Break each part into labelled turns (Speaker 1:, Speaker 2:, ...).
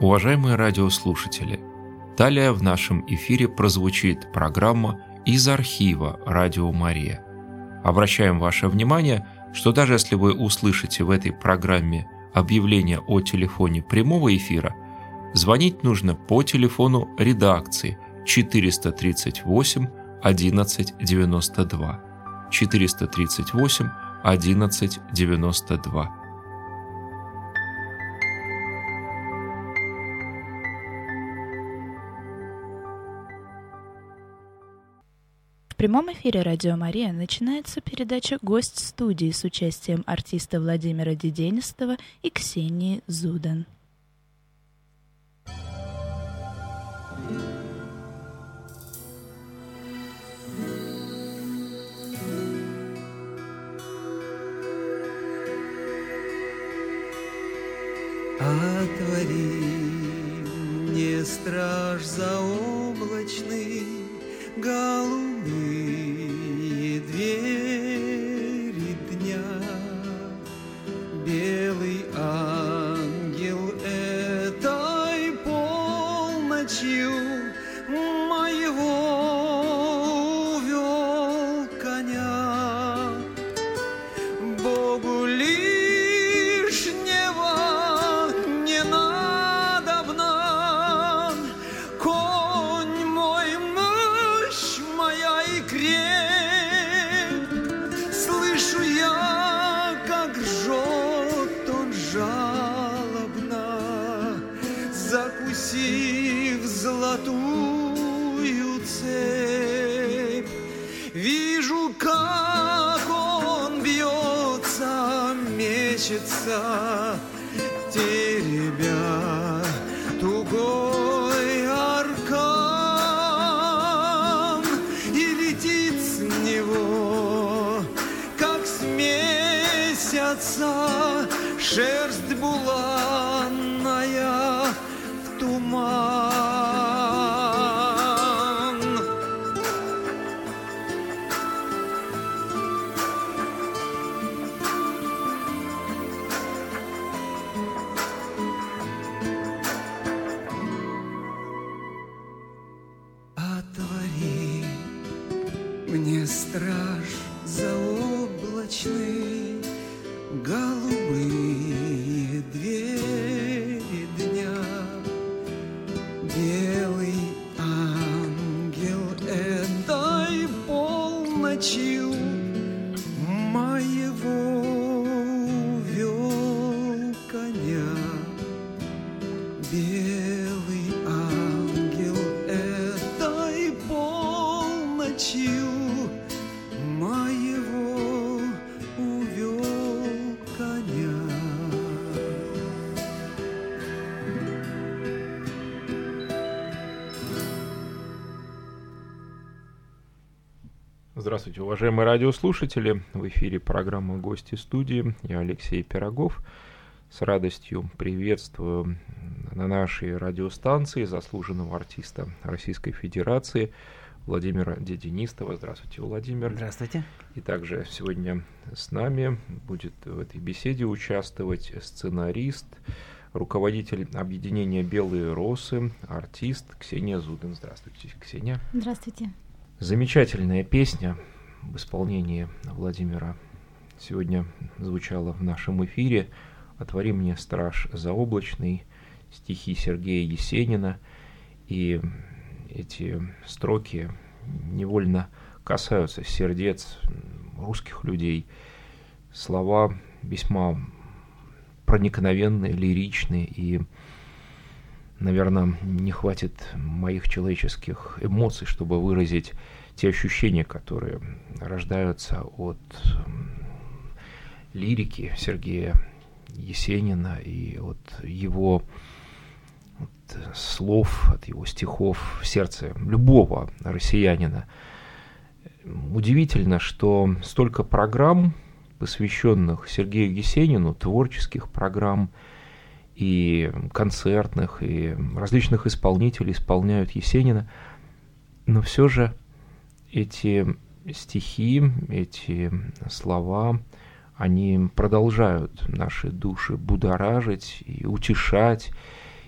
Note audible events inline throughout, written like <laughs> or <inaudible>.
Speaker 1: Уважаемые радиослушатели, далее в нашем эфире прозвучит программа из архива «Радио Мария». Обращаем ваше внимание, что даже если вы услышите в этой программе объявление о телефоне прямого эфира, звонить нужно по телефону редакции 438 1192 438 1192.
Speaker 2: Прямом эфире «Радио Мария» начинается передача «Гость студии» с участием артиста Владимира Деденистова и Ксении Зудан.
Speaker 3: Отвори мне, страж заоблачный, голубые 秋 Halloween.
Speaker 1: Здравствуйте, уважаемые радиослушатели. В эфире программа «Гости студии». Я Алексей Пирогов. С радостью приветствую на нашей радиостанции заслуженного артиста Российской Федерации Владимира Дединистова. Здравствуйте, Владимир.
Speaker 4: Здравствуйте.
Speaker 1: И также сегодня с нами будет в этой беседе участвовать сценарист, руководитель объединения «Белые росы», артист Ксения Зудин. Здравствуйте, Ксения.
Speaker 5: Здравствуйте.
Speaker 1: Замечательная песня в исполнении Владимира сегодня звучала в нашем эфире. «Отвори мне, страж заоблачный», стихи Сергея Есенина. И эти строки невольно касаются сердец русских людей. Слова весьма проникновенные, лиричные и наверное, не хватит моих человеческих эмоций, чтобы выразить те ощущения, которые рождаются от лирики Сергея Есенина и от его от слов, от его стихов в сердце любого россиянина. Удивительно, что столько программ, посвященных Сергею Есенину, творческих программ, и концертных, и различных исполнителей исполняют Есенина, но все же эти стихи, эти слова, они продолжают наши души будоражить и утешать,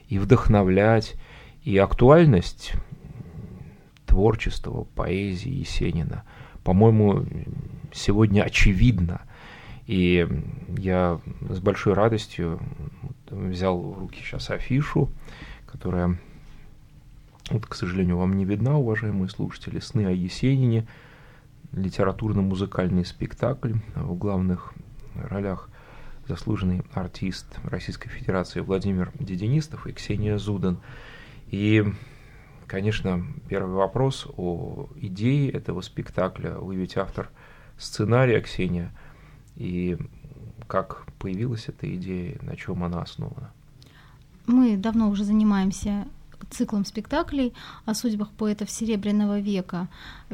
Speaker 1: и вдохновлять, и актуальность творчества, поэзии Есенина, по-моему, сегодня очевидна. И я с большой радостью взял в руки сейчас афишу, которая, вот, к сожалению, вам не видна, уважаемые слушатели, «Сны о Есенине», литературно-музыкальный спектакль в главных ролях заслуженный артист Российской Федерации Владимир Дединистов и Ксения Зудан. И, конечно, первый вопрос о идее этого спектакля. Вы ведь автор сценария, Ксения, и как появилась эта идея, на чем она основана?
Speaker 5: Мы давно уже занимаемся циклом спектаклей о судьбах поэтов Серебряного века.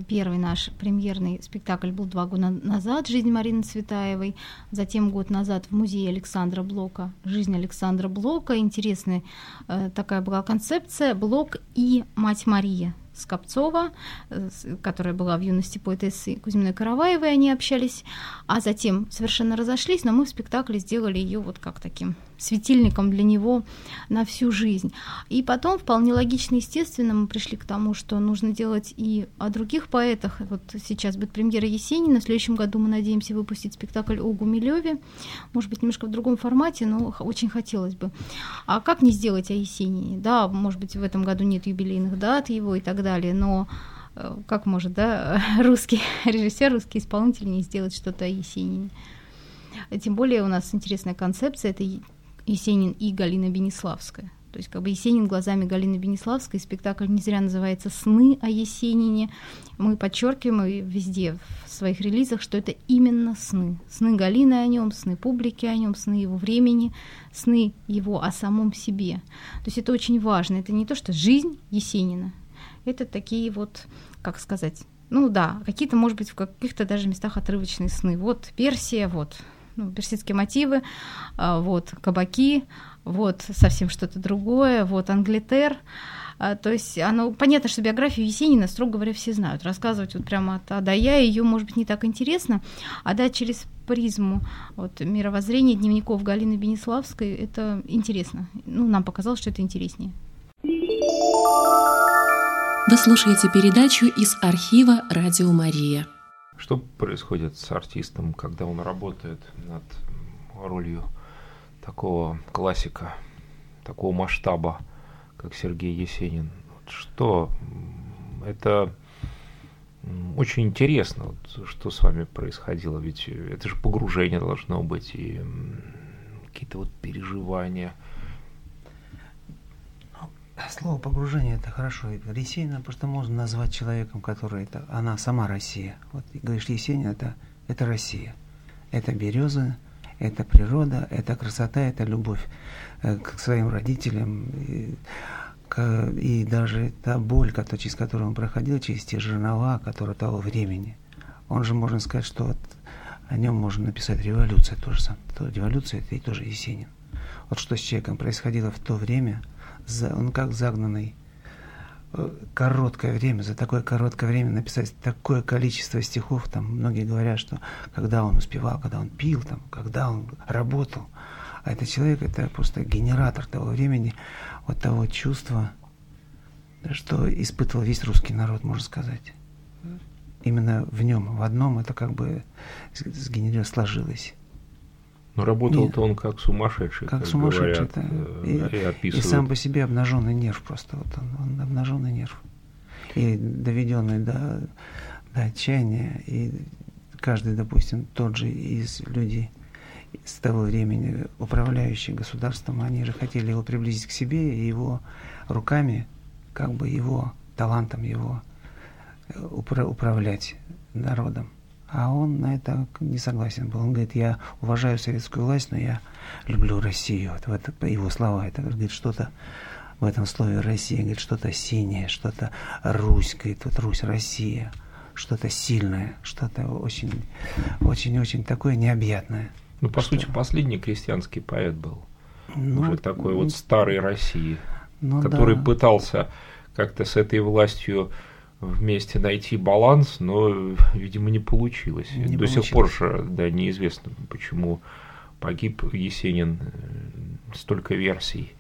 Speaker 5: Первый наш премьерный спектакль был два года назад «Жизнь Марины Цветаевой», затем год назад в музее Александра Блока «Жизнь Александра Блока». Интересная э, такая была концепция «Блок и мать Мария». Скопцова, э, которая была в юности поэтессы Кузьминой Караваевой, они общались, а затем совершенно разошлись, но мы в спектакле сделали ее вот как таким светильником для него на всю жизнь. И потом, вполне логично, естественно, мы пришли к тому, что нужно делать и о других поэтах. Вот сейчас будет премьера Есенина, в следующем году мы надеемся выпустить спектакль о Гумилеве, может быть, немножко в другом формате, но очень хотелось бы. А как не сделать о Есенине? Да, может быть, в этом году нет юбилейных дат его и так далее, но э, как может, да, <laughs> русский режиссер, русский исполнитель не сделать что-то о Есенине? Тем более у нас интересная концепция, это Есенин и Галина Бениславская. То есть как бы Есенин глазами Галины Бениславской. Спектакль не зря называется «Сны о Есенине». Мы подчеркиваем и везде в своих релизах, что это именно сны. Сны Галины о нем, сны публики о нем, сны его времени, сны его о самом себе. То есть это очень важно. Это не то, что жизнь Есенина. Это такие вот, как сказать, ну да, какие-то, может быть, в каких-то даже местах отрывочные сны. Вот Персия, вот ну, персидские мотивы, а, вот кабаки, вот совсем что-то другое, вот Англитер. А, то есть оно понятно, что биографию Есенина, строго говоря, все знают. Рассказывать вот прямо от А до Я ее, может быть, не так интересно, а да, через призму вот, мировоззрения дневников Галины Бениславской это интересно. Ну, нам показалось, что это интереснее.
Speaker 6: Вы слушаете передачу из архива «Радио Мария».
Speaker 1: Что происходит с артистом, когда он работает над ролью такого классика, такого масштаба, как Сергей Есенин? Что это очень интересно, вот, что с вами происходило, ведь это же погружение должно быть и какие-то вот переживания –
Speaker 3: Слово погружение это хорошо. Есенина просто можно назвать человеком, который это она сама Россия. Вот говоришь, Есенин это, это Россия. Это березы, это природа, это красота, это любовь э, к своим родителям. И, к, и даже та боль, через которую он проходил, через те жернова, которые того времени. Он же, можно сказать, что вот о нем можно написать революция тоже революция это и тоже Есенин. Вот что с человеком происходило в то время – он как загнанный. Э, короткое время, за такое короткое время написать такое количество стихов, там многие говорят, что когда он успевал, когда он пил, там, когда он работал, а этот человек это просто генератор того времени, вот того чувства, что испытывал весь русский народ, можно сказать. Именно в нем, в одном это как бы сгенерировалось, сложилось.
Speaker 1: Но работал-то он как сумасшедший.
Speaker 3: Как, как сумасшедший, говорят, да. Э, и, и, описывают. и сам по себе обнаженный нерв просто. Вот он, он обнаженный нерв. И доведенный до, до отчаяния. И каждый, допустим, тот же из людей с того времени, управляющий государством, они же хотели его приблизить к себе и его руками, как бы его талантом его э, управлять народом. А он на это не согласен был. Он говорит, я уважаю советскую власть, но я люблю Россию. Вот, вот его слова. Это говорит, что-то в этом слове Россия, говорит, что-то синее, что-то Русь, говорит, вот Русь, Россия, что-то сильное, что-то очень, очень-очень такое необъятное.
Speaker 1: Ну, по что... сути, последний крестьянский поэт был. Ну, Уже такой вот старой России, ну, который да. пытался как-то с этой властью вместе найти баланс, но, видимо, не получилось. Не До получилось. сих пор же, да, неизвестно, почему погиб Есенин, столько версий.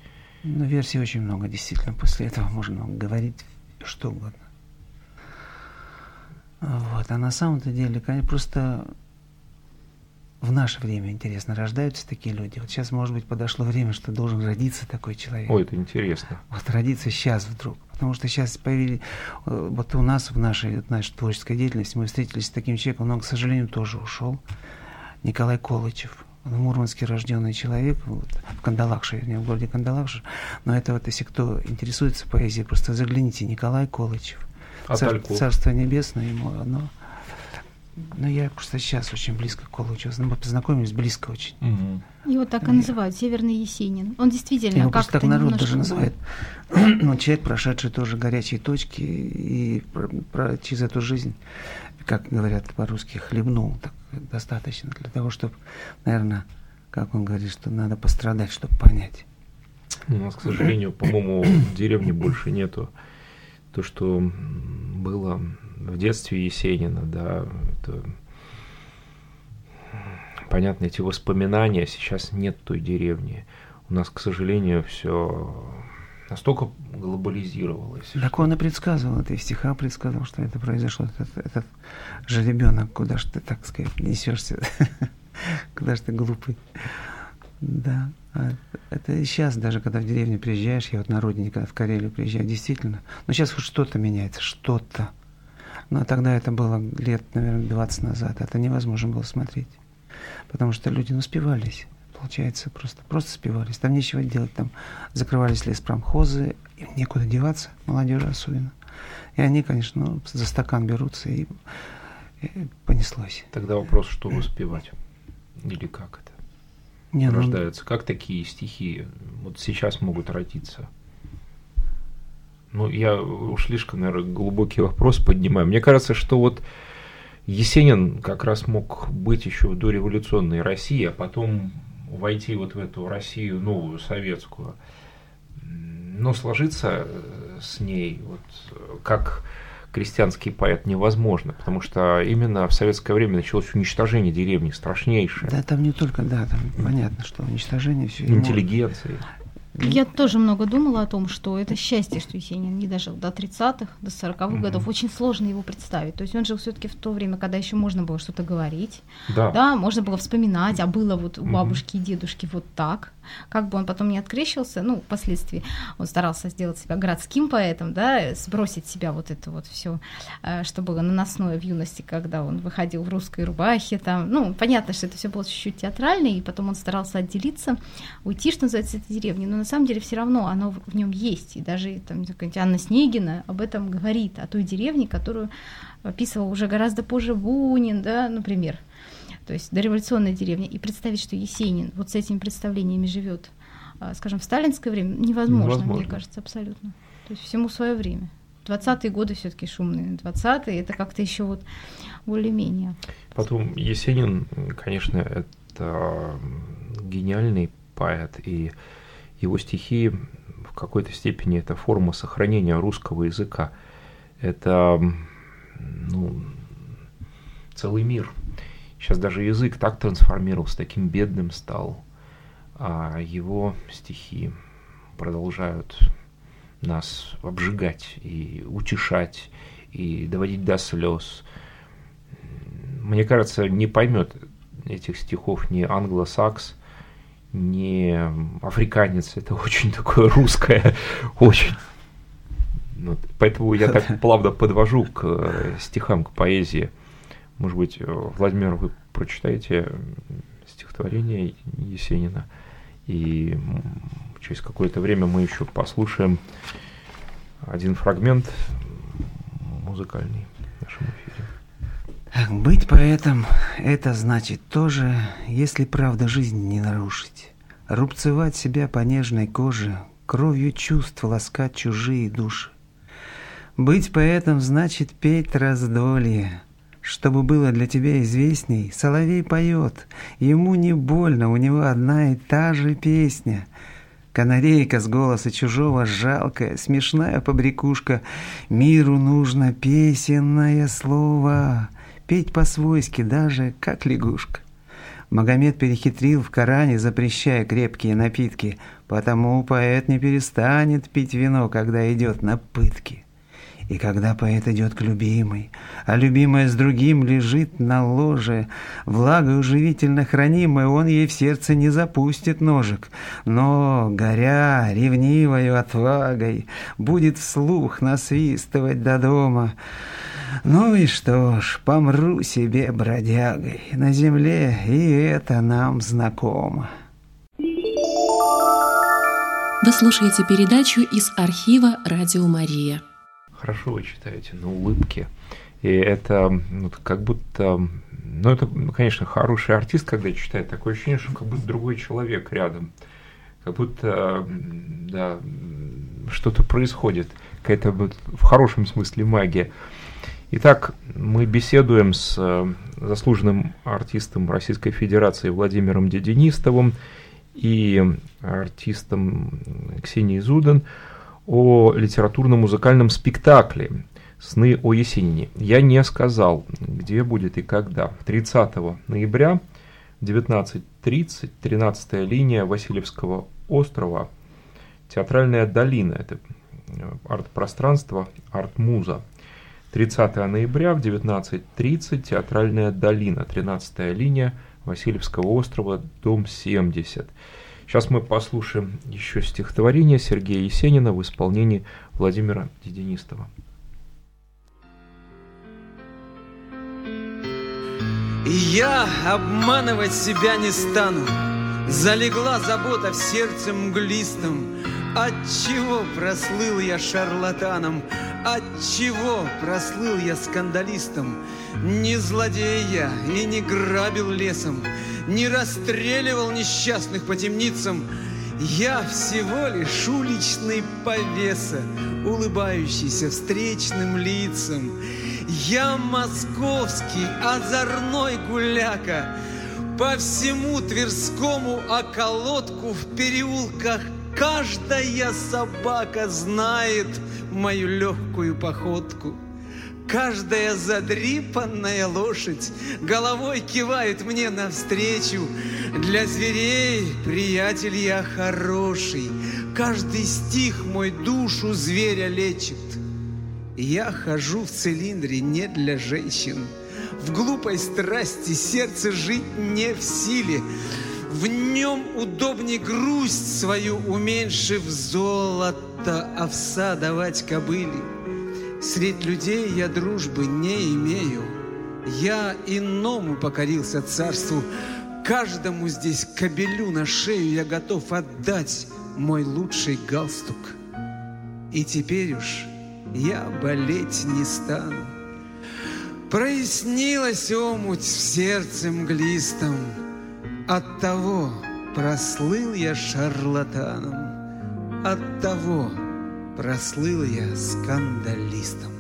Speaker 3: Ну, версий очень много, действительно. После этого можно говорить что угодно. Вот. А на самом-то деле, конечно, просто в наше время, интересно, рождаются такие люди. Вот сейчас, может быть, подошло время, что должен родиться такой человек.
Speaker 1: Ой, это интересно.
Speaker 3: Вот родиться сейчас вдруг. Потому что сейчас появились... э, Вот у нас в нашей, в нашей творческой деятельности мы встретились с таким человеком, но он, к сожалению, тоже ушел. Николай Колычев. Он в Мурманске рожденный человек, вот, в Кандалакше, вернее, в городе Кандалакше. Но это вот, если кто интересуется поэзией, просто загляните, Николай Колычев.
Speaker 1: А
Speaker 3: Цар-
Speaker 1: Тальков?
Speaker 3: Царство небесное ему, оно... Но я просто сейчас очень близко к Колычеву. Ну, Мы познакомились близко очень.
Speaker 1: Мгм.
Speaker 5: Его так и называют, Северный Есенин. Он действительно
Speaker 3: Его просто
Speaker 5: как-то
Speaker 3: так народ
Speaker 5: немножко-
Speaker 3: даже называет. <clears throat> Ну, человек, прошедший тоже горячие точки и про, про- через эту жизнь, как говорят по-русски, хлебнул так достаточно для того, чтобы, наверное, как он говорит, что надо пострадать, чтобы понять.
Speaker 1: У нас, к сожалению, по-моему, в деревне больше нету. То, что было в детстве Есенина, да, это понятно, эти воспоминания, сейчас нет той деревни. У нас, к сожалению, все настолько глобализировалось.
Speaker 3: Так он и предсказывал, это и в стихах предсказывал, что это произошло. Этот, этот же ребенок, куда ж ты, так сказать, несешься? <laughs> Куда ж ты глупый? Да. А Это сейчас, даже когда в деревню приезжаешь, я вот на родине, когда в Карелию приезжаю, действительно. Но сейчас хоть что-то меняется, что-то. Но тогда это было лет, наверное, 20 назад. Это невозможно было смотреть. Потому что люди ну, спивались. Получается, просто, просто спивались. Там нечего делать. Там закрывались леспромхозы, им некуда деваться, молодежи особенно. И они, конечно, ну, за стакан берутся и, и понеслось.
Speaker 1: Тогда вопрос, что воспевать? Или как это?
Speaker 3: Не, ну,
Speaker 1: рождаются? Как такие стихи вот сейчас могут родиться? Ну, я уж слишком, наверное, глубокий вопрос поднимаю. Мне кажется, что вот Есенин как раз мог быть еще в дореволюционной России, а потом войти вот в эту Россию новую, советскую. Но сложиться э, с ней, вот, как крестьянский поэт, невозможно, потому что именно в советское время началось уничтожение деревни, страшнейшее.
Speaker 3: Да, там не только, да, там понятно, что уничтожение все.
Speaker 1: Интеллигенции.
Speaker 5: Я тоже много думала о том, что это счастье, что Есенин не дожил до 30-х, до 40-х
Speaker 1: Мгм.
Speaker 5: годов. Очень сложно его представить. То есть он жил все-таки в то время, когда еще можно было что-то говорить,
Speaker 1: Да.
Speaker 5: да, можно было вспоминать, а было вот у бабушки и дедушки вот так. Как бы он потом не открещился, ну, впоследствии он старался сделать себя городским поэтом, да, сбросить себя вот это вот все, что было наносное в юности, когда он выходил в русской рубахе, там, ну, понятно, что это все было чуть-чуть театрально, и потом он старался отделиться, уйти, что называется, этой деревни, но на самом деле все равно оно в нем есть, и даже там какая-нибудь Анна Снегина об этом говорит, о той деревне, которую описывал уже гораздо позже Бунин, да, например, то есть дореволюционная деревня, и представить, что Есенин вот с этими представлениями живет, а, скажем, в сталинское время, невозможно,
Speaker 1: Невозможно.
Speaker 5: мне кажется, абсолютно. То есть всему свое время. 20-е годы все-таки шумные. 20-е это как-то еще вот более-менее.
Speaker 1: Потом Есенин, конечно, это гениальный поэт, и его стихи в какой-то степени это форма сохранения русского языка. Это ну, целый мир. Сейчас даже язык так трансформировался, таким бедным стал, а его стихи продолжают нас обжигать и утешать, и доводить до слез. Мне кажется, не поймет этих стихов ни англосакс, ни африканец. Это очень такое русское, очень. Вот, поэтому я так <laughs> плавно подвожу к э, стихам, к поэзии. Может быть, э, Владимир, вы прочитаете стихотворение Есенина, и через какое-то время мы еще послушаем один фрагмент музыкальный в нашем эфире.
Speaker 3: Быть поэтом – это значит тоже, если правда жизнь не нарушить, рубцевать себя по нежной коже, кровью чувств ласкать чужие души. Быть поэтом значит петь раздолье, чтобы было для тебя известней, соловей поет, ему не больно, у него одна и та же песня. Канарейка с голоса чужого, жалкая, смешная побрякушка, миру нужно песенное слово, петь по-свойски даже, как лягушка.
Speaker 7: Магомед перехитрил в Коране, запрещая крепкие напитки, потому поэт не перестанет пить вино, когда идет на пытки. И когда поэт идет к любимой, а любимая с другим лежит на ложе, влагой уживительно хранимой, он ей в сердце не запустит ножик, но, горя ревнивою отвагой, будет вслух насвистывать до дома. Ну и что ж, помру себе бродягой на земле, и это нам знакомо.
Speaker 6: Вы слушаете передачу из архива «Радио Мария».
Speaker 1: Хорошо вы читаете на улыбке. И это ну, как будто... Ну, это, конечно, хороший артист, когда читает. Такое ощущение, что как будто другой человек рядом. Как будто, да, что-то происходит. Какая-то в хорошем смысле магия. Итак, мы беседуем с э, заслуженным артистом Российской Федерации Владимиром Дединистовым и артистом Ксенией Зудан о литературно-музыкальном спектакле «Сны о Есенине». Я не сказал, где будет и когда. 30 ноября в 19.30, 13 линия Васильевского острова, Театральная долина, это э, арт-пространство, арт-муза. 30 ноября в 19.30 Театральная долина, 13 линия Васильевского острова, дом 70. Сейчас мы послушаем еще стихотворение Сергея Есенина в исполнении Владимира Дединистова.
Speaker 3: Я обманывать себя не стану, Залегла забота в сердце мглистом. Отчего прослыл я шарлатаном, Отчего прослыл я скандалистом? Не злодей я и не грабил лесом, Не расстреливал несчастных по темницам, я всего лишь уличный повеса, улыбающийся встречным лицам. Я московский озорной гуляка, по всему Тверскому околотку в переулках каждая собака знает мою легкую походку. Каждая задрипанная лошадь головой кивает мне навстречу. Для зверей, приятель, я хороший. Каждый стих мой душу зверя лечит. Я хожу в цилиндре не для женщин. В глупой страсти сердце жить не в силе. В нем удобней грусть свою, уменьшив золото, овса давать кобыле. Средь людей я дружбы не имею. Я иному покорился царству. Каждому здесь кобелю на шею я готов отдать мой лучший галстук. И теперь уж я болеть не стану. Прояснилась омуть в сердце мглистом, От того прослыл я шарлатаном, От того прослыл я скандалистом.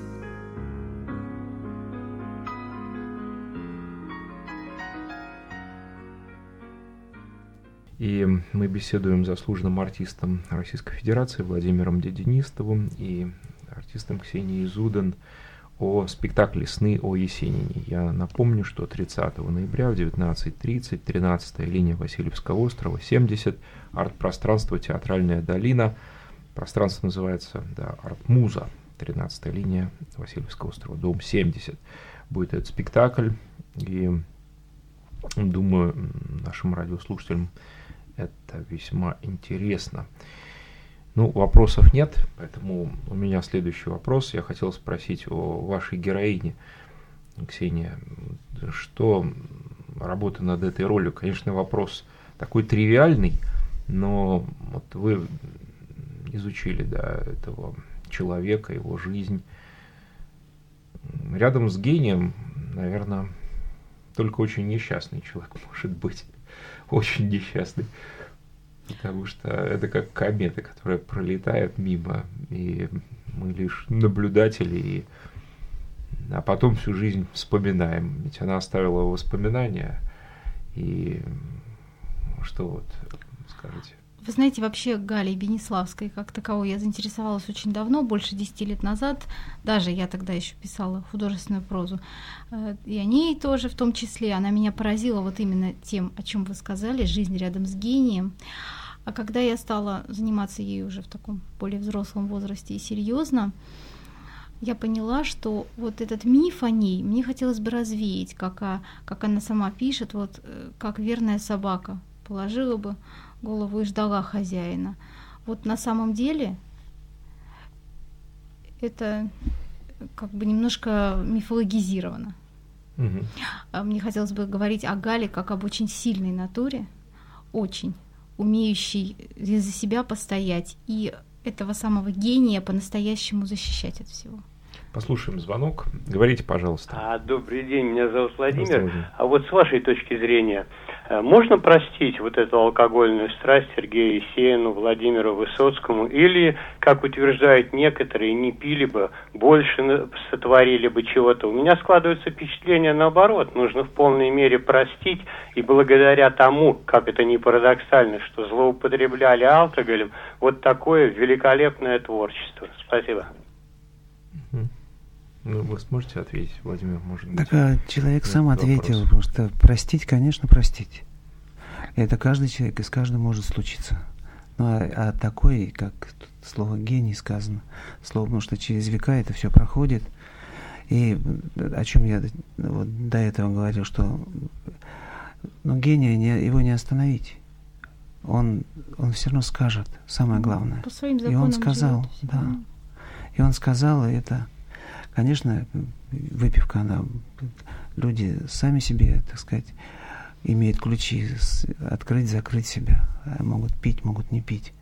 Speaker 1: И мы беседуем с заслуженным артистом Российской Федерации Владимиром Дединистовым и артистом Ксенией Зудан о спектакле «Сны о Есенине». Я напомню, что 30 ноября в 19.30, 13 линия Васильевского острова, 70, арт-пространство «Театральная долина», пространство называется да, «Арт-муза», 13 линия Васильевского острова, дом 70. Будет этот спектакль, и думаю, нашим радиослушателям это весьма интересно. Ну, вопросов нет, поэтому у меня следующий вопрос. Я хотел спросить о вашей героине, Ксения. Что работа над этой ролью? Конечно, вопрос такой тривиальный, но вот вы изучили да, этого человека, его жизнь. Рядом с гением, наверное, только очень несчастный человек <laughs> может быть. Очень несчастный. Потому что это как комета, которая пролетает мимо, и мы лишь наблюдатели, и... а потом всю жизнь вспоминаем. Ведь она оставила воспоминания, и что вот скажете?
Speaker 5: Вы знаете, вообще Галей Бениславской как таковой я заинтересовалась очень давно, больше 10 лет назад. Даже я тогда еще писала художественную прозу. Э, и о ней тоже в том числе. Она меня поразила вот именно тем, о чем вы сказали, жизнь рядом с гением. А когда я стала заниматься ей уже в таком более взрослом возрасте и серьезно, я поняла, что вот этот миф о ней мне хотелось бы развеять, как, а, как она сама пишет, вот э, как верная собака положила бы голову и ждала хозяина. Вот на самом деле это как бы немножко мифологизировано. Угу. Мне хотелось бы говорить о Гале как об очень сильной натуре, очень умеющей за себя постоять и этого самого гения по-настоящему защищать от всего.
Speaker 1: Послушаем звонок. Говорите, пожалуйста.
Speaker 8: А, добрый день, меня зовут Владимир. А вот с вашей точки зрения, можно простить вот эту алкогольную страсть Сергею Есеину, Владимиру Высоцкому, или, как утверждают некоторые, не пили бы, больше сотворили бы чего-то. У меня складывается впечатление наоборот, нужно в полной мере простить, и благодаря тому, как это не парадоксально, что злоупотребляли алкоголем, вот такое великолепное творчество. Спасибо.
Speaker 1: Ну, вы сможете ответить, Владимир, может быть?
Speaker 3: Так а человек сам ответил, вопрос. потому что простить, конечно, простить. Это каждый человек, и с каждым может случиться. Ну, а, а такой, как тут слово гений сказано, слово, потому что через века это все проходит. И о чем я вот до этого говорил, что ну, гения не, его не остановить. Он, он все равно скажет, самое главное.
Speaker 5: По своим
Speaker 3: и он сказал, да. И он сказал, и это Конечно, выпивка, она, люди сами себе, так сказать, имеют ключи открыть, закрыть себя. Могут пить, могут не пить.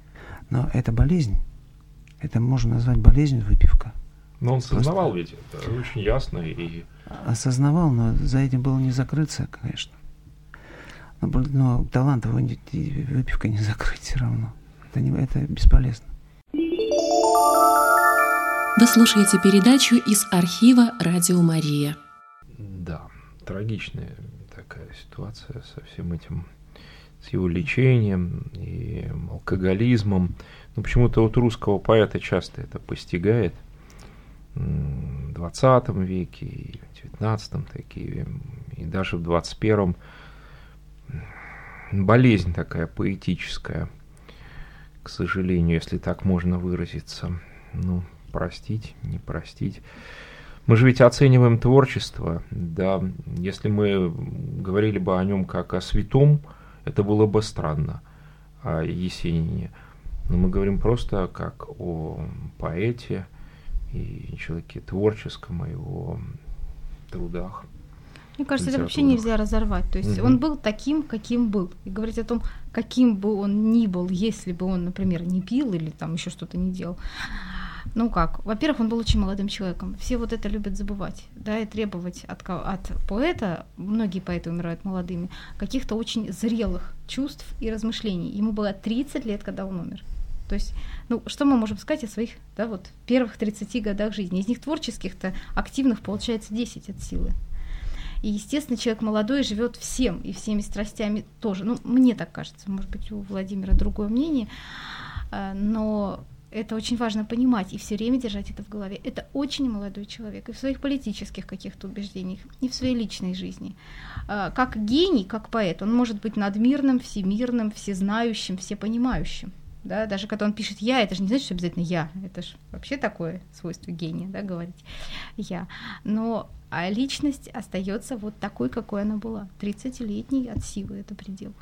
Speaker 3: Но это болезнь. Это можно назвать болезнью выпивка.
Speaker 1: Но он осознавал Просто... ведь, это очень ясно. И...
Speaker 3: Осознавал, но за этим было не закрыться, конечно. Но, но талант его не, выпивкой не закрыть все равно. Это, не, это бесполезно.
Speaker 6: Вы слушаете передачу из архива «Радио Мария».
Speaker 1: Да, трагичная такая ситуация со всем этим, с его лечением и алкоголизмом. Но почему-то вот русского поэта часто это постигает. В 20 веке и в 19 такие, и даже в 21 болезнь такая поэтическая, к сожалению, если так можно выразиться. Ну, простить, не простить. Мы же ведь оцениваем творчество, да, если мы говорили бы о нем как о святом, это было бы странно, о Есенине. Но мы говорим просто как о поэте и человеке творческом, о его трудах.
Speaker 5: Мне кажется, это вообще нельзя разорвать. То есть угу. он был таким, каким был. И говорить о том, каким бы он ни был, если бы он, например, не пил или там еще что-то не делал, ну как, во-первых, он был очень молодым человеком. Все вот это любят забывать, да, и требовать от, от поэта, многие поэты умирают молодыми, каких-то очень зрелых чувств и размышлений. Ему было 30 лет, когда он умер. То есть, ну, что мы можем сказать о своих, да, вот, первых 30 годах жизни? Из них творческих-то активных получается 10 от силы. И, естественно, человек молодой живет всем и всеми страстями тоже. Ну, мне так кажется, может быть, у Владимира другое мнение, а, но это очень важно понимать и все время держать это в голове. Это очень молодой человек и в своих политических каких-то убеждениях, и в своей личной жизни. А, как гений, как поэт, он может быть надмирным, всемирным, всезнающим, всепонимающим. Да, даже когда он пишет я, это же не значит, что обязательно я. Это же вообще такое свойство гения, да, говорить я. Но а личность остается вот такой, какой она была. 30-летний от силы это предел.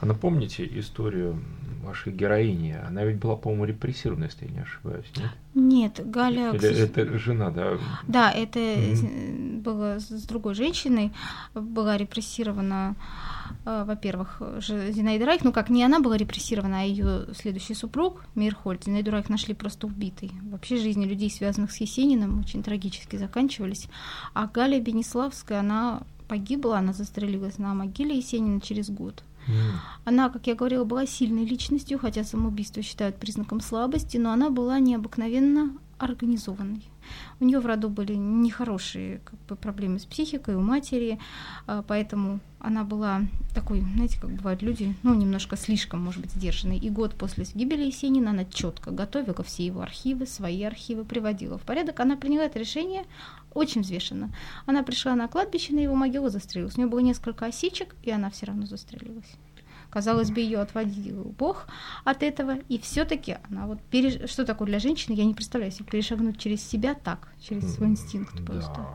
Speaker 1: А напомните историю вашей героини. Она ведь была, по-моему, репрессирована, если я не ошибаюсь, нет?
Speaker 5: Нет, Галя...
Speaker 1: Или это жена, да?
Speaker 5: Да, это mm-hmm. было с другой женщиной. Была репрессирована, э, во-первых, Зинаида Райх. Ну, как не она была репрессирована, а ее следующий супруг Мирхольд. Зинаиду Райх нашли просто убитой. Вообще жизни людей, связанных с Есениным, очень трагически заканчивались. А Галя Бениславская, она погибла, она застрелилась на могиле Есенина через год. Она, как я говорила, была сильной личностью, хотя самоубийство считают признаком слабости, но она была необыкновенно организованной. У нее в роду были нехорошие как бы, проблемы с психикой у матери, а, поэтому она была такой, знаете, как бывают люди, ну, немножко слишком, может быть, сдержанной. И год после гибели Есенина она четко готовила все его архивы, свои архивы, приводила в порядок. Она приняла это решение очень взвешенно. Она пришла на кладбище, на его могилу застрелилась. У нее было несколько осечек, и она все равно застрелилась. Казалось бы, ее отводил Бог от этого, и все-таки она вот переш... что такое для женщины, я не представляю себе перешагнуть через себя так, через свой инстинкт
Speaker 1: да.
Speaker 5: просто.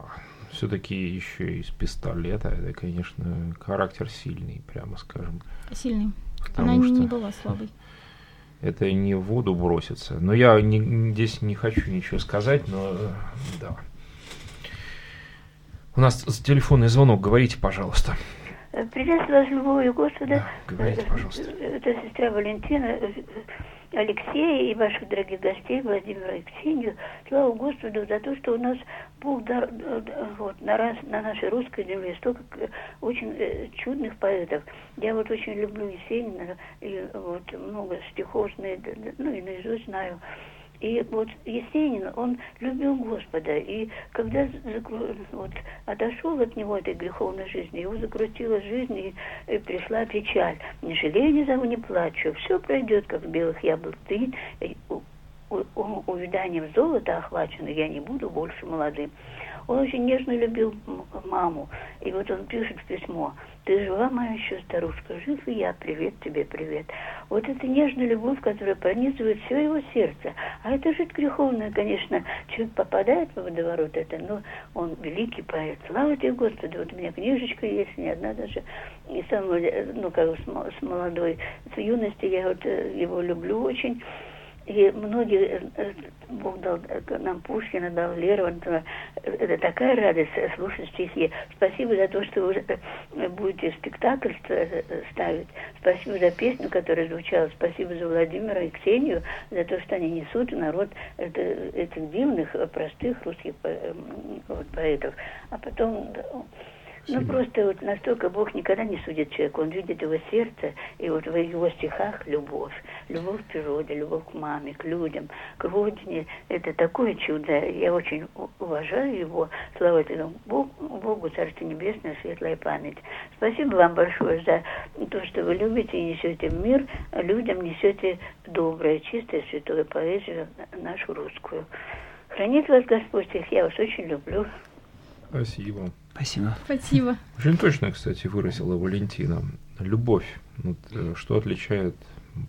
Speaker 1: Все-таки еще из пистолета, это, конечно, характер сильный, прямо скажем.
Speaker 5: Сильный. Потому она что... не была слабой
Speaker 1: это не в воду бросится. Но я не, здесь не хочу ничего сказать, но да. У нас телефонный звонок, говорите, пожалуйста.
Speaker 9: Приветствую вас, любовью Господа.
Speaker 1: Да, говорите, пожалуйста.
Speaker 9: Это сестра Валентина, Алексея и ваших дорогих гостей, Владимира и Ксению. Слава Господу за то, что у нас Бог дар, вот, на, раз, на нашей русской земле столько очень э, чудных поэтов. Я вот очень люблю Есенина, и вот много стихов, ну и наизусть знаю. И вот Есенин, он любил Господа. И когда вот, отошел от него этой греховной жизни, его закрутила жизнь, и, и пришла печаль. Не жалею, не зову, не плачу. Все пройдет, как белых яблок ты. Увиданием золота охваченный, я не буду больше молодым. Он очень нежно любил маму. И вот он пишет письмо. Ты жива, моя еще старушка, жив и я, привет тебе, привет. Вот это нежная любовь, которая пронизывает все его сердце. А это жить греховное, конечно, человек попадает в водоворот, это, но он великий поэт. Слава тебе, Господи, вот у меня книжечка есть, не одна даже, и сам, ну, как с молодой, с юности я вот э, его люблю очень. И многие, э, э, Бог дал э, нам Пушкина, дал Лермонтова. Это такая радость слушать стихи. Спасибо за то, что вы будете спектакль ставить. Спасибо за песню, которая звучала. Спасибо за Владимира и Ксению, за то, что они несут народ это, этих дивных, простых русских поэтов. А потом ну, просто вот настолько Бог никогда не судит человека. Он видит его сердце, и вот в его стихах любовь. Любовь к природе, любовь к маме, к людям, к родине. Это такое чудо. Я очень уважаю его. Слава этому Богу, Богу Царство Небесное, светлая память. Спасибо вам большое за то, что вы любите и несете мир, людям несете доброе, чистое, святое поэзию нашу русскую. Хранит вас Господь всех. Я вас очень люблю.
Speaker 1: Спасибо.
Speaker 3: Спасибо.
Speaker 5: Спасибо.
Speaker 1: Очень точно, кстати, выразила Валентина. Любовь. Вот, э, что отличает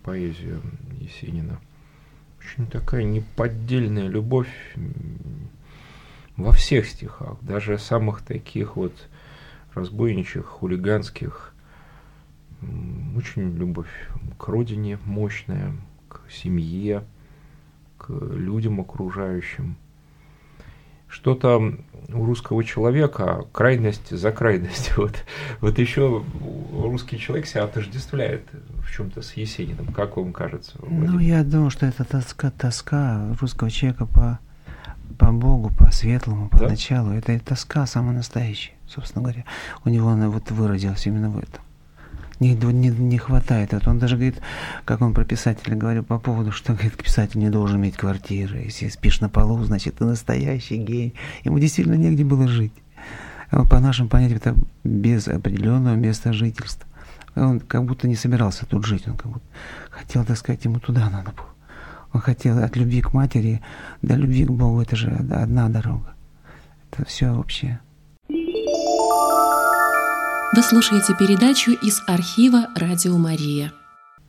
Speaker 1: поэзию Есенина? Очень такая неподдельная любовь во всех стихах, даже самых таких вот разбойничьих, хулиганских. Очень любовь к родине мощная, к семье, к людям окружающим – что-то у русского человека крайность за крайность. <laughs> Вот, вот еще русский человек себя отождествляет в чем-то с Есениным. Как вам кажется?
Speaker 3: Владимир? Ну, я думаю, что это тоска, тоска русского человека по, по Богу, по светлому, по да? началу. Это тоска самая настоящая, собственно говоря. У него она вот выродилась именно в этом не, не, не хватает. Вот он даже говорит, как он про писателя говорил по поводу, что говорит, писатель не должен иметь квартиры. Если спишь на полу, значит, ты настоящий гей. Ему действительно негде было жить. По нашим понятиям, это без определенного места жительства. Он как будто не собирался тут жить, он как будто хотел, так сказать, ему туда надо было. Он хотел от любви к матери до любви к Богу, это же одна дорога. Это все вообще
Speaker 6: вы слушаете передачу из архива «Радио Мария».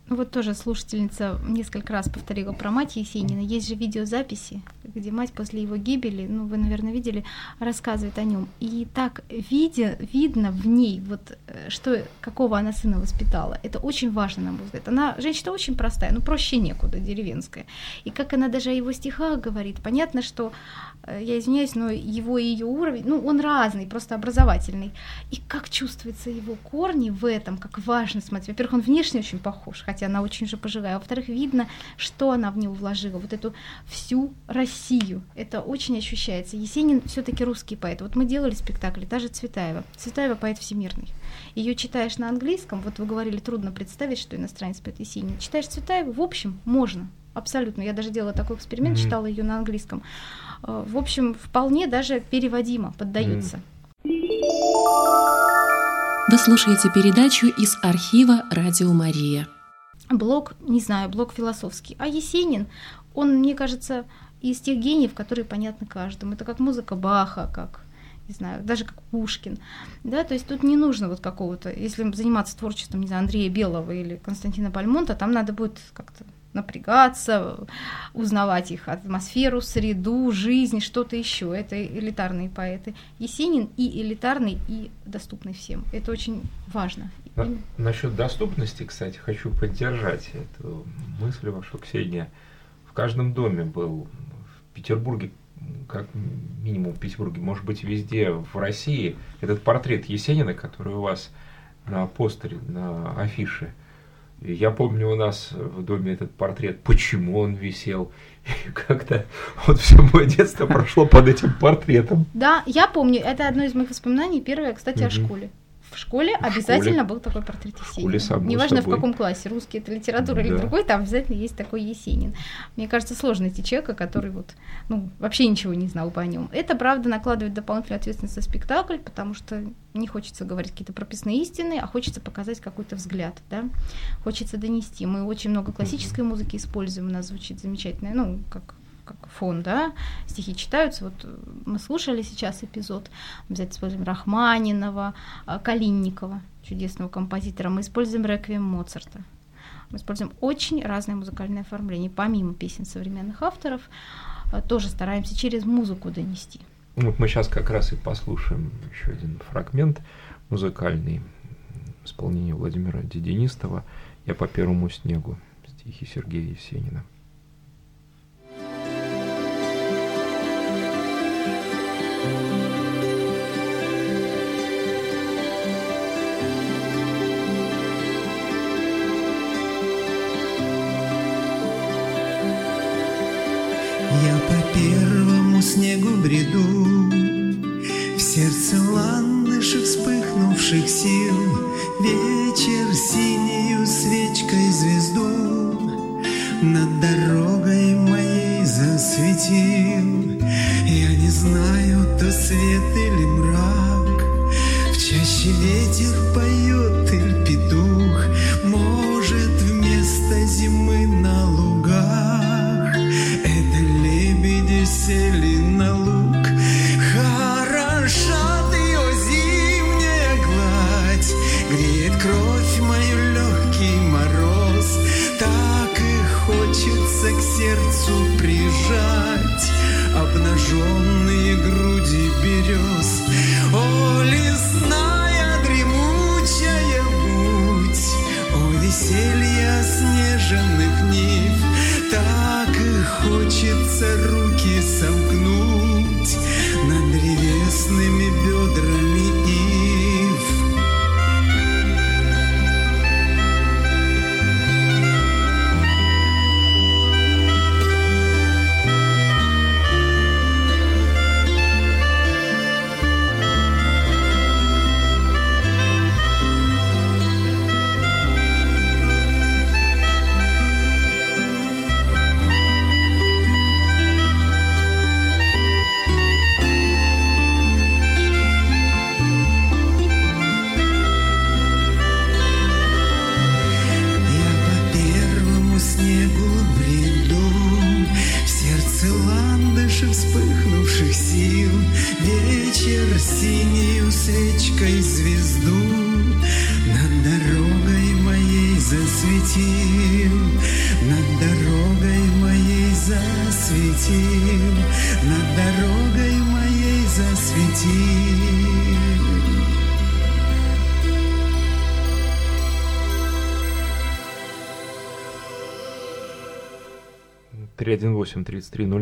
Speaker 5: Вот тоже слушательница несколько раз повторила про мать Есенина. Есть же видеозаписи, где мать после его гибели, ну вы, наверное, видели, рассказывает о нем. И так видя, видно в ней, вот э, что, какого она сына воспитала. Это очень важно, на мой взгляд. Она женщина очень простая, ну проще некуда, деревенская. И как она даже о его стихах говорит, понятно, что я извиняюсь, но его и ее уровень, ну, он разный, просто образовательный. И как чувствуются его корни в этом, как важно смотреть. Во-первых, он внешне очень похож, хотя она очень уже пожилая. Во-вторых, видно, что она в него вложила, вот эту всю Россию. Это очень ощущается. Есенин все таки русский поэт. Вот мы делали спектакль, даже Цветаева. Цветаева поэт всемирный. Ее читаешь на английском, вот вы говорили, трудно представить, что иностранец поэт Есенин. Читаешь Цветаева, в общем, можно абсолютно. Я даже делала такой эксперимент, mm-hmm. читала ее на английском. Э, в общем, вполне даже переводимо, поддается.
Speaker 6: Вы слушаете передачу из архива «Радио Мария».
Speaker 5: Блок, не знаю, блок философский. А Есенин, он, мне кажется, из тех гениев, которые понятны каждому. Это как музыка Баха, как не знаю, даже как Пушкин, да, то есть тут не нужно вот какого-то, если заниматься творчеством, не знаю, Андрея Белого или Константина Бальмонта, там надо будет как-то напрягаться, узнавать их атмосферу, среду, жизнь, что-то еще. Это элитарные поэты. Есенин и элитарный, и доступный всем. Это очень важно.
Speaker 1: На, насчет доступности, кстати, хочу поддержать эту мысль вашу, Ксения. В каждом доме был в Петербурге, как минимум в Петербурге, может быть, везде в России, этот портрет Есенина, который у вас на постере, на афише – я помню у нас в доме этот портрет, почему он висел. И как-то вот все мое детство прошло под этим портретом.
Speaker 5: Да, я помню, это одно из моих воспоминаний. Первое, кстати, о школе в школе в обязательно школе. был такой портрет Есенина. Школе, Неважно собой. в каком классе, русский это литература да. или другой, там обязательно есть такой Есенин. Мне кажется, сложно найти человека, который вот, ну, вообще ничего не знал бы о нем. Это, правда, накладывает дополнительную ответственность за спектакль, потому что не хочется говорить какие-то прописные истины, а хочется показать какой-то взгляд, да, хочется донести. Мы очень много классической музыки используем, у нас звучит замечательно, ну, как как фон, да, стихи читаются. Вот э, мы слушали сейчас эпизод, обязательно используем Рахманинова, э, Калинникова, чудесного композитора. Мы используем реквием Моцарта. Мы используем очень разные музыкальные оформления, помимо песен современных авторов, э, тоже стараемся через музыку донести.
Speaker 1: Вот мы сейчас как раз и послушаем еще один фрагмент музыкальный в исполнении Владимира Дединистова «Я по первому снегу» стихи Сергея Есенина.
Speaker 3: Я по первому снегу бреду, В сердце ландыши вспыхнувших сил, Вечер синею свечкой звезду Над дорогой моей засветил. Знаю, то свет или мрак, В чаще ветер поет или петух, Может, вместо зимы на лугах сели на луг. Хороша ее зимняя гладь, греет кровь мою легкий мороз. Так и хочется к сердцу прижать груди берез. О, лесная дремучая будь, о, веселье снежных нив, так и хочется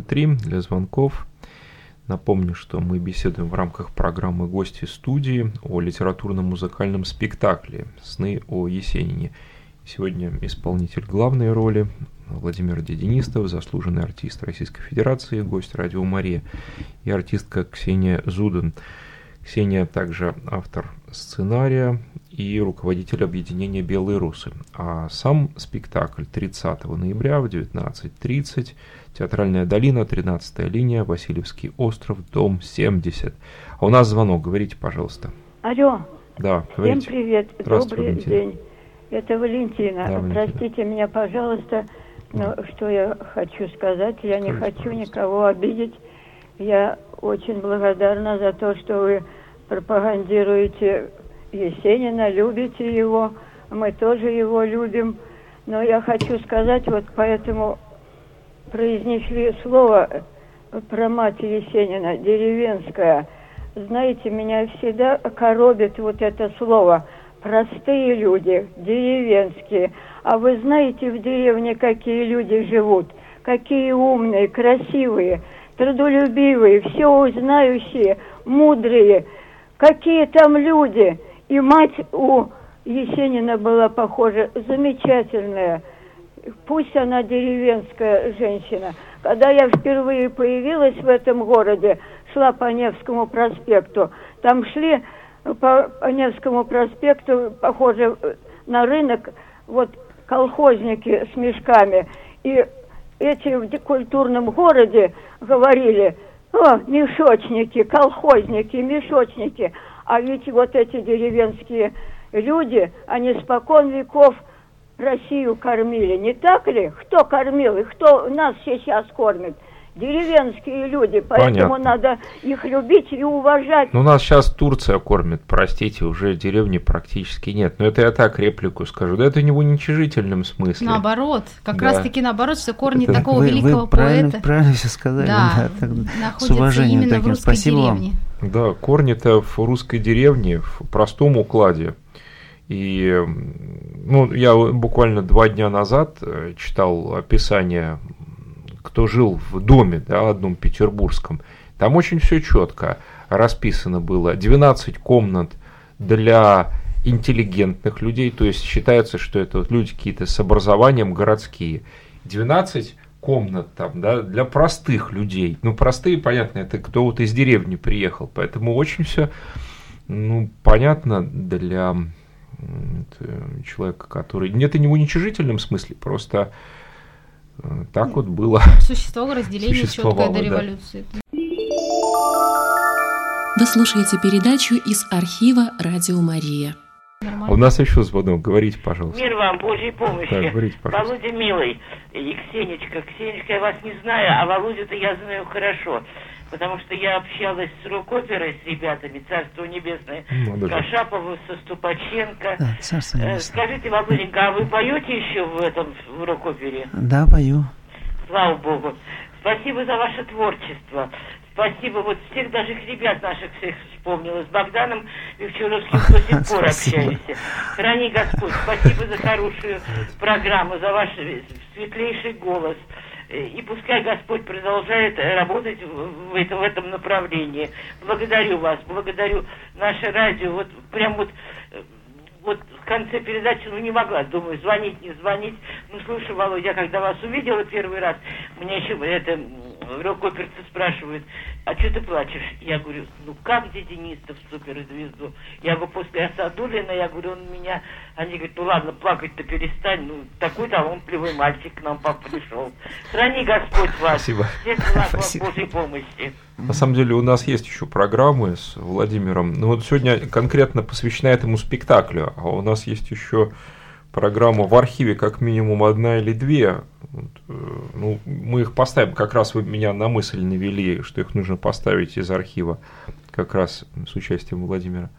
Speaker 1: три для звонков. Напомню, что мы беседуем в рамках программы «Гости студии» о литературно-музыкальном спектакле «Сны о Есенине». Сегодня исполнитель главной роли Владимир Дединистов, заслуженный артист Российской Федерации, гость радио Мария и артистка Ксения Зуден. Ксения также автор сценария и руководитель объединения «Белые русы». А сам спектакль 30 ноября в 19.30, Театральная долина, 13 линия, Васильевский остров, дом 70. А у нас звонок, говорите, пожалуйста.
Speaker 10: Алло.
Speaker 1: Да, говорите.
Speaker 10: Всем привет, добрый Валентина. день. Это Валентина. Да, Валентина. Простите меня, пожалуйста, но что я хочу сказать, я не хочу никого обидеть. Я очень благодарна за то, что вы пропагандируете Есенина, любите его. Мы тоже его любим. Но я хочу сказать, вот поэтому произнесли слово про мать Есенина, деревенская. Знаете, меня всегда коробит вот это слово. Простые люди, деревенские. А вы знаете в деревне, какие люди живут? Какие умные, красивые, трудолюбивые, все знающие, мудрые. Какие там люди. И мать у Есенина была похожа, замечательная. Пусть она деревенская женщина. Когда я впервые появилась в этом городе, шла по Невскому проспекту, там шли по Невскому проспекту, похоже на рынок, вот колхозники с мешками. И эти в культурном городе говорили, о, мешочники, колхозники, мешочники. А ведь вот эти деревенские люди, они спокон веков Россию кормили, не так ли? Кто кормил и кто нас сейчас кормит? Деревенские люди, поэтому Понятно. надо их любить и уважать.
Speaker 1: Ну, нас сейчас Турция кормит, простите, уже деревни практически нет. Но это я так реплику скажу. Да это не в уничижительном смысле.
Speaker 5: Наоборот, как да. раз таки наоборот, что корни это, такого вы, великого вы правильно,
Speaker 3: поэта. правильно все сказали. Да, да так,
Speaker 5: с уважением именно таким. в русской Спасибо деревне.
Speaker 1: Вам. Да, корни-то в русской деревне, в простом укладе. И ну, я буквально два дня назад э, читал описание кто жил в доме, да, одном петербургском, там очень все четко расписано было. 12 комнат для интеллигентных людей, то есть считается, что это вот люди какие-то с образованием городские. 12 комнат там, да, для простых людей. Ну, простые, понятно, это кто вот из деревни приехал, поэтому очень все, ну, понятно для человека, который... Нет, это не в уничижительном смысле, просто так вот было.
Speaker 5: Существовало разделение четкое до революции.
Speaker 6: Вы слушаете передачу из архива «Радио Мария».
Speaker 1: Нормально. У нас еще звонок. Говорите, пожалуйста.
Speaker 11: Мир вам, Божьей помощи.
Speaker 1: Так, говорите, пожалуйста.
Speaker 11: Володя милый и Ксенечка. Ксенечка, я вас не знаю, а Володю-то я знаю хорошо потому что я общалась с рок-оперой, с ребятами, Царство Небесное, ну, с Кашаповым, со Ступаченко. Да, Царство э, Небесное. Скажите, Володенька, а вы поете еще в этом в рок-опере?
Speaker 3: Да, пою.
Speaker 11: Слава Богу. Спасибо за ваше творчество. Спасибо. Вот всех даже ребят наших всех вспомнила. С Богданом Вечеровским до сих <laughs> пор общаемся. Храни Господь. Спасибо за хорошую программу, за ваш светлейший голос. И пускай Господь продолжает работать в, это, в этом направлении. Благодарю вас, благодарю наше радио. Вот прям вот вот в конце передачи, ну, не могла, думаю, звонить, не звонить. Ну, слушай, Володя, я когда вас увидела первый раз, мне еще это рок-оперцы спрашивают, а что ты плачешь? Я говорю, ну как где Денис-то в суперзвезду? Я говорю, после Асадулина, я говорю, он меня... Они говорят, ну ладно, плакать-то перестань, ну такой талантливый мальчик к нам папа пришел. Храни Господь вас.
Speaker 1: Спасибо.
Speaker 11: Всех вас Божьей помощи.
Speaker 1: На самом деле у нас есть еще программы с Владимиром. Ну вот сегодня конкретно посвящена этому спектаклю, а у нас есть еще программа в архиве как минимум одна или две. Э, ну, мы их поставим, как раз вы меня на мысль навели, что их нужно поставить из архива, как раз с участием Владимира.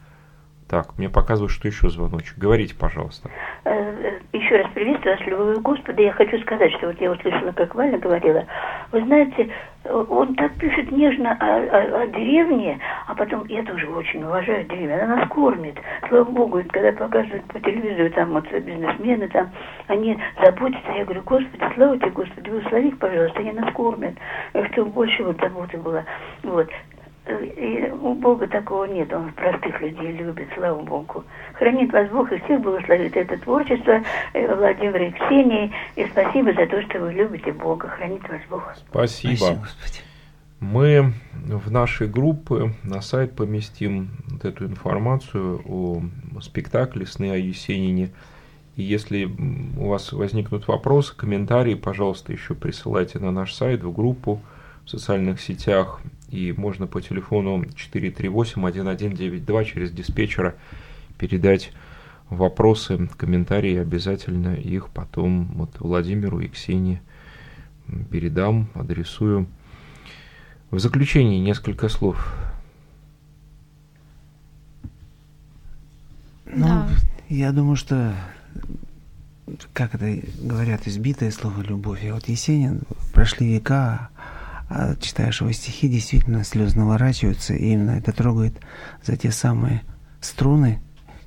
Speaker 1: Так, мне показывают, что еще звоночек. Говорите, пожалуйста. Э,
Speaker 9: э, еще раз приветствую вас, любовью Господа. Я хочу сказать, что вот я услышала, как Валя говорила. Вы знаете, он так пишет нежно о, о, о деревне, а потом я тоже очень уважаю деревню. Она нас кормит. Слава Богу, когда показывают по телевизору, там вот бизнесмены, там, они заботятся. Я говорю, Господи, слава тебе, Господи, благослови их, пожалуйста, они нас кормят. Чтобы больше вот заботы было. Вот. И у Бога такого нет, Он простых людей любит, слава Богу. Хранит вас Бог и всех благословит это творчество э, Владимира и Ксении. И спасибо за то, что вы любите Бога. Хранит вас Бог.
Speaker 1: Спасибо. спасибо Господи. Мы в нашей группы на сайт поместим вот эту информацию о спектакле «Сны о Есенине». И если у вас возникнут вопросы, комментарии, пожалуйста, еще присылайте на наш сайт, в группу, в социальных сетях. И можно по телефону 438-1192 через диспетчера передать вопросы, комментарии, обязательно их потом вот Владимиру и Ксении передам, адресую. В заключение несколько слов.
Speaker 3: Ну, да. я думаю, что, как это говорят, избитое слово «любовь». А вот Есенин, прошли века, а читаешь его стихи, действительно слезы наворачиваются, и именно это трогает за те самые струны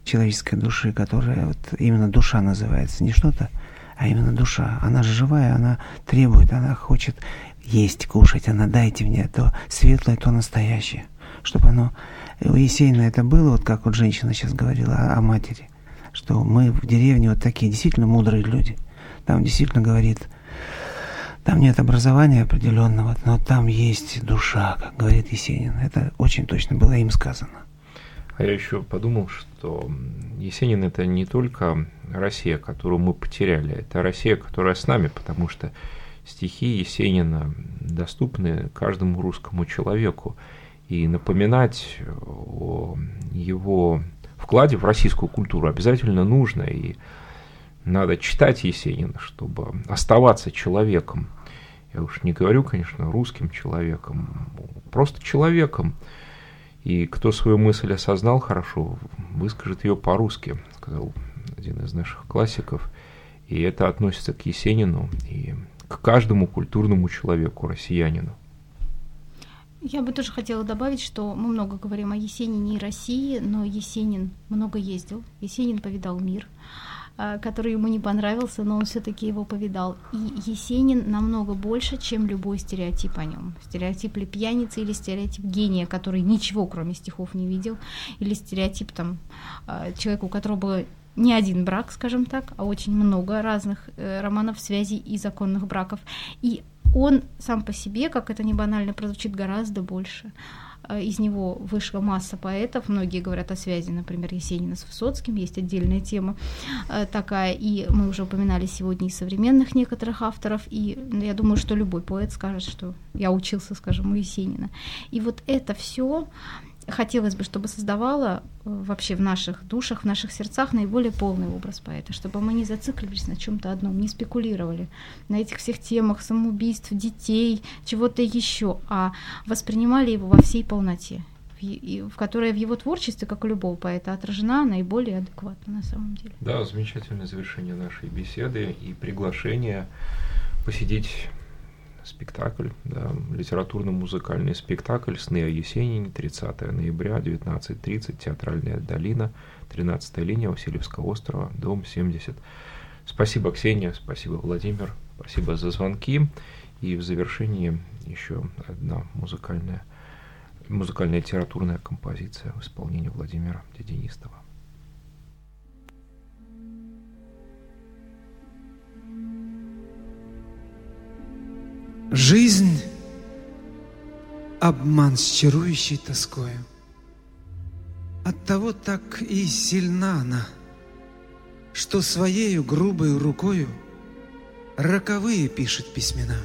Speaker 3: человеческой души, которая вот именно душа называется, не что-то, а именно душа. Она живая, она требует, она хочет есть, кушать, она дайте мне то светлое, то настоящее. Чтобы оно... У Есенина это было, вот как вот женщина сейчас говорила о, о матери, что мы в деревне вот такие действительно мудрые люди. Там действительно говорит, там нет образования определенного, но там есть душа, как говорит Есенин. Это очень точно было им сказано.
Speaker 1: А я еще подумал, что Есенин это не только Россия, которую мы потеряли, это Россия, которая с нами, потому что стихи Есенина доступны каждому русскому человеку. И напоминать о его вкладе в российскую культуру обязательно нужно. И надо читать Есенина, чтобы оставаться человеком. Я уж не говорю, конечно, русским человеком, просто человеком. И кто свою мысль осознал хорошо, выскажет ее по-русски, сказал один из наших классиков. И это относится к Есенину и к каждому культурному человеку, россиянину.
Speaker 5: Я бы тоже хотела добавить, что мы много говорим о Есенине и России, но Есенин много ездил, Есенин повидал мир, который ему не понравился, но он все-таки его повидал. И Есенин намного больше, чем любой стереотип о нем. Стереотип ли пьяницы или стереотип гения, который ничего кроме стихов не видел, или стереотип там а, человека, у которого не один брак, скажем так, а очень много разных э, романов, связей и законных браков. И он сам по себе, как это не банально прозвучит, гораздо больше. Э, из него вышла масса поэтов. Многие говорят о связи, например, Есенина с Высоцким. Есть отдельная тема э, такая. И мы уже упоминали сегодня и современных некоторых авторов. И я думаю, что любой поэт скажет, что я учился, скажем, у Есенина. И вот это все хотелось бы, чтобы создавала э, вообще в наших душах, в наших сердцах наиболее полный образ поэта, чтобы мы не зацикливались на чем-то одном, не спекулировали на этих всех темах самоубийств, детей, чего-то еще, а воспринимали его во всей полноте, в которой в его творчестве, как у любого поэта, отражена наиболее адекватно на самом деле.
Speaker 1: Да, замечательное завершение нашей беседы и приглашение посидеть спектакль, да, литературно-музыкальный спектакль «Сны о Есенине», 30 ноября, 19.30, Театральная долина, 13 линия Васильевского острова, дом 70. Спасибо, Ксения, спасибо, Владимир, спасибо за звонки. И в завершении еще одна музыкальная, музыкальная литературная композиция в исполнении Владимира Дединистова.
Speaker 12: Жизнь — обман с чарующей тоскою. Оттого так и сильна она, Что своею грубой рукою Роковые пишет письмена.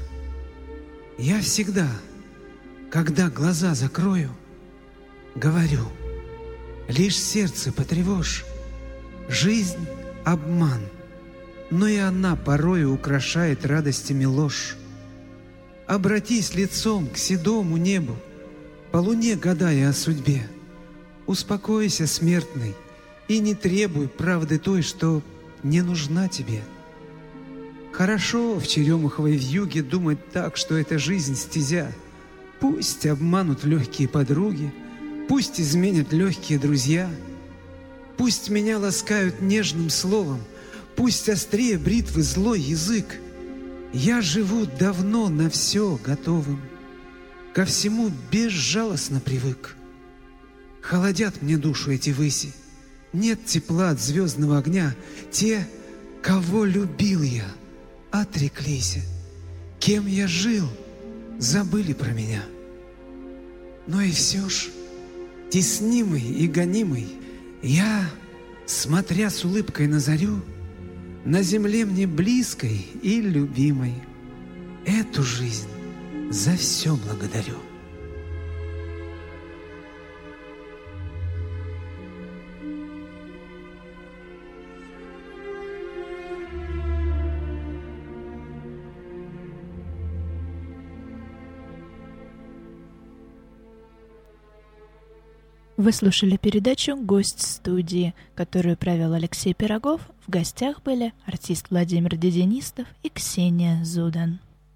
Speaker 12: Я всегда, когда глаза закрою, Говорю, лишь сердце потревожь, Жизнь — обман, но и она порою украшает радостями ложь. Обратись лицом к седому небу, По луне гадая о судьбе. Успокойся, смертный, и не требуй правды той, что не нужна тебе. Хорошо в черемуховой вьюге думать так, что это жизнь стезя. Пусть обманут легкие подруги, пусть изменят легкие друзья, пусть меня ласкают нежным словом, пусть острее бритвы злой язык — я живу давно на все готовым, Ко всему безжалостно привык. Холодят мне душу эти выси, Нет тепла от звездного огня. Те, кого любил я, отреклись. Кем я жил, забыли про меня.
Speaker 3: Но и все ж, теснимый и гонимый, я, смотря с улыбкой на зарю, на земле мне близкой и любимой, эту жизнь за все благодарю.
Speaker 2: Вы слушали передачу «Гость студии», которую провел Алексей Пирогов. В гостях были артист Владимир Деденистов и Ксения Зудан.